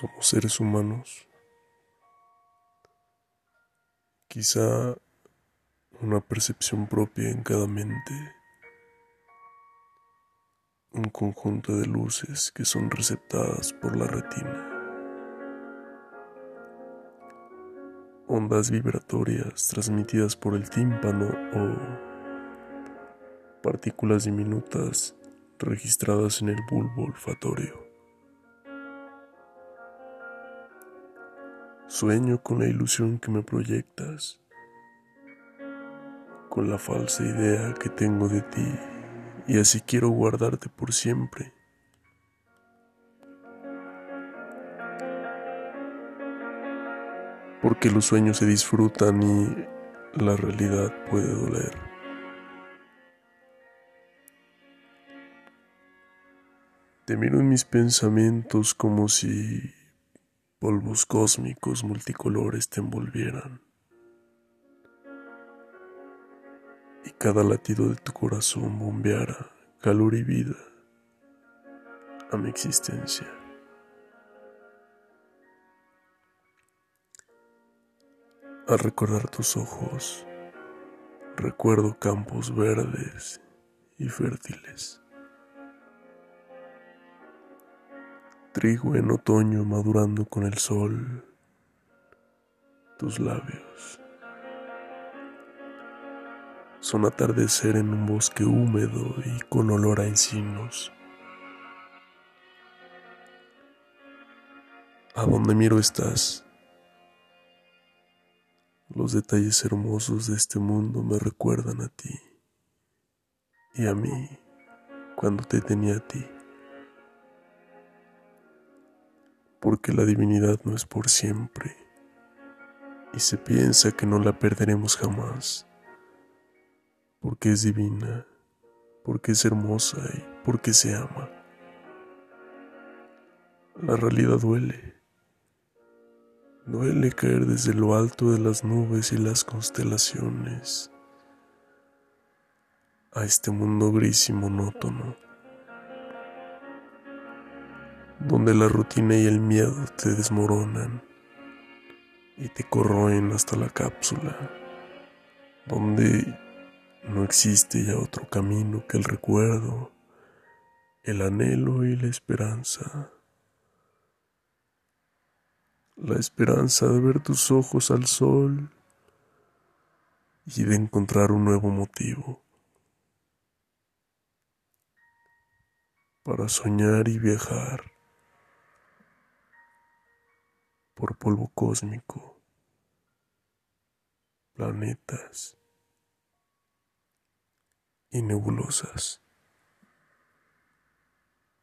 Somos seres humanos. Quizá una percepción propia en cada mente. Un conjunto de luces que son receptadas por la retina. Ondas vibratorias transmitidas por el tímpano o partículas diminutas registradas en el bulbo olfatorio. Sueño con la ilusión que me proyectas, con la falsa idea que tengo de ti y así quiero guardarte por siempre. Porque los sueños se disfrutan y la realidad puede doler. Te miro en mis pensamientos como si polvos cósmicos multicolores te envolvieran. Y cada latido de tu corazón bombeara calor y vida a mi existencia. Al recordar tus ojos, recuerdo campos verdes y fértiles. Trigo en otoño madurando con el sol, tus labios. Son atardecer en un bosque húmedo y con olor a encinos. A donde miro estás. Los detalles hermosos de este mundo me recuerdan a ti y a mí cuando te tenía a ti. Porque la divinidad no es por siempre y se piensa que no la perderemos jamás, porque es divina, porque es hermosa y porque se ama. La realidad duele. Duele caer desde lo alto de las nubes y las constelaciones a este mundo gris y monótono donde la rutina y el miedo te desmoronan y te corroen hasta la cápsula, donde no existe ya otro camino que el recuerdo, el anhelo y la esperanza. La esperanza de ver tus ojos al sol y de encontrar un nuevo motivo para soñar y viajar. Por polvo cósmico, planetas y nebulosas.